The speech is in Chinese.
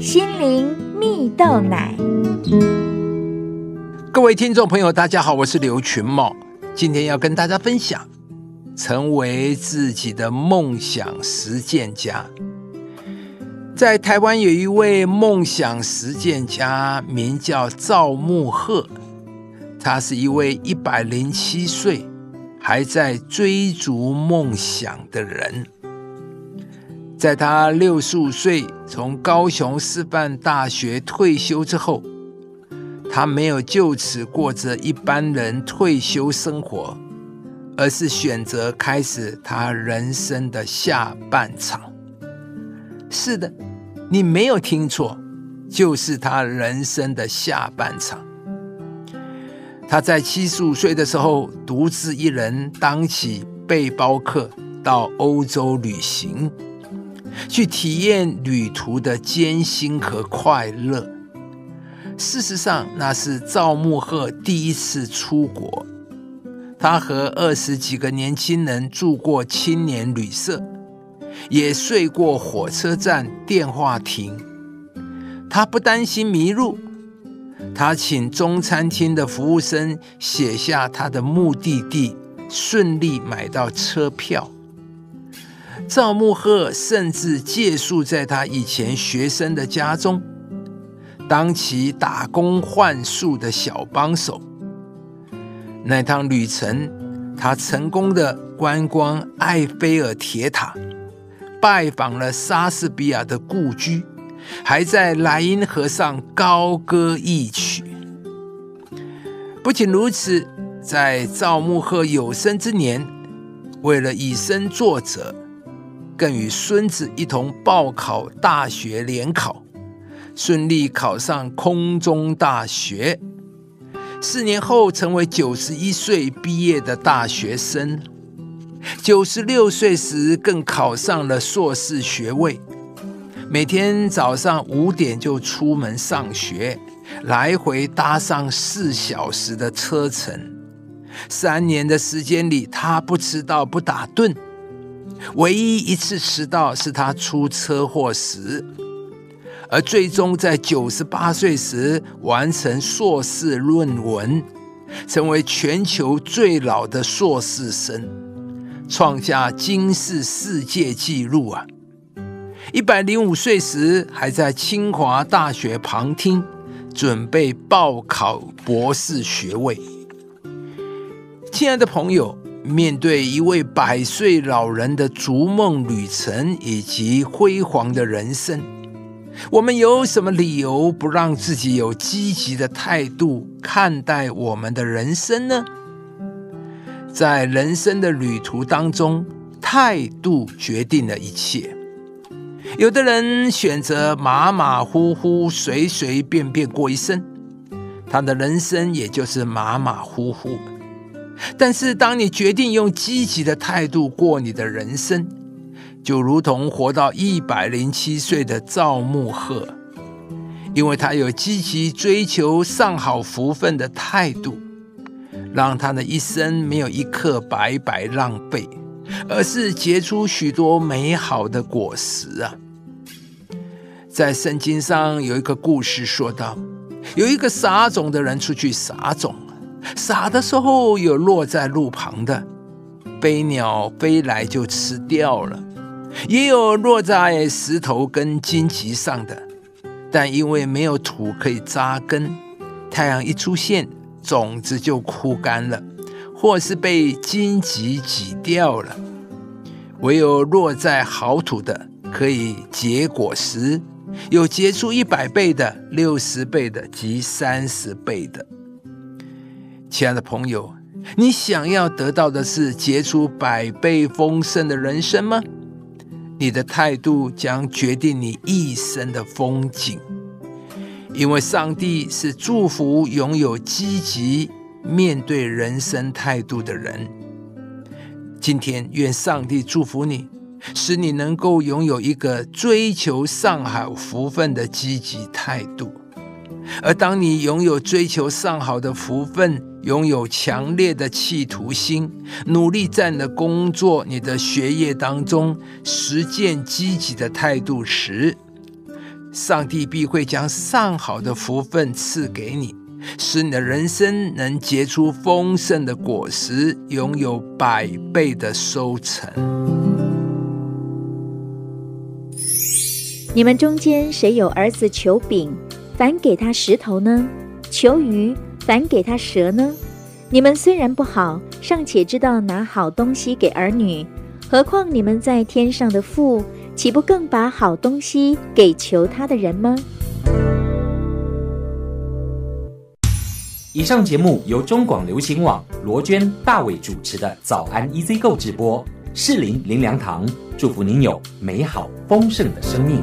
心灵蜜豆奶。各位听众朋友，大家好，我是刘群茂，今天要跟大家分享成为自己的梦想实践家。在台湾有一位梦想实践家，名叫赵木鹤，他是一位一百零七岁还在追逐梦想的人。在他六十五岁从高雄师范大学退休之后，他没有就此过着一般人退休生活，而是选择开始他人生的下半场。是的。你没有听错，就是他人生的下半场。他在七十五岁的时候，独自一人当起背包客，到欧洲旅行，去体验旅途的艰辛和快乐。事实上，那是赵木鹤第一次出国。他和二十几个年轻人住过青年旅社。也睡过火车站电话亭，他不担心迷路。他请中餐厅的服务生写下他的目的地，顺利买到车票。赵木鹤甚至借宿在他以前学生的家中，当其打工换宿的小帮手。那趟旅程，他成功的观光埃菲尔铁塔。拜访了莎士比亚的故居，还在莱茵河上高歌一曲。不仅如此，在赵木鹤有生之年，为了以身作则，更与孙子一同报考大学联考，顺利考上空中大学。四年后，成为九十一岁毕业的大学生。九十六岁时，更考上了硕士学位。每天早上五点就出门上学，来回搭上四小时的车程。三年的时间里，他不迟到不打盹。唯一一次迟到是他出车祸时，而最终在九十八岁时完成硕士论文，成为全球最老的硕士生。创下金氏世界纪录啊！一百零五岁时还在清华大学旁听，准备报考博士学位。亲爱的朋友，面对一位百岁老人的逐梦旅程以及辉煌的人生，我们有什么理由不让自己有积极的态度看待我们的人生呢？在人生的旅途当中，态度决定了一切。有的人选择马马虎虎、随随便便过一生，他的人生也就是马马虎虎。但是，当你决定用积极的态度过你的人生，就如同活到一百零七岁的赵木鹤，因为他有积极追求上好福分的态度。让他的一生没有一刻白白浪费，而是结出许多美好的果实啊！在圣经上有一个故事说道：有一个撒种的人出去撒种，撒的时候有落在路旁的，飞鸟飞来就吃掉了；也有落在石头跟荆棘上的，但因为没有土可以扎根，太阳一出现。种子就枯干了，或是被荆棘挤掉了。唯有落在好土的，可以结果实，有结出一百倍的、六十倍的及三十倍的。亲爱的朋友，你想要得到的是结出百倍丰盛的人生吗？你的态度将决定你一生的风景。因为上帝是祝福拥有积极面对人生态度的人。今天，愿上帝祝福你，使你能够拥有一个追求上好福分的积极态度。而当你拥有追求上好的福分，拥有强烈的企图心，努力在你的工作、你的学业当中实践积极的态度时，上帝必会将上好的福分赐给你，使你的人生能结出丰盛的果实，拥有百倍的收成。你们中间谁有儿子求饼，反给他石头呢？求鱼，反给他蛇呢？你们虽然不好，尚且知道拿好东西给儿女，何况你们在天上的父，岂不更把好东西给求他的人吗？以上节目由中广流行网罗娟、大伟主持的《早安 EZ 购》直播，适林林良堂祝福您有美好丰盛的生命。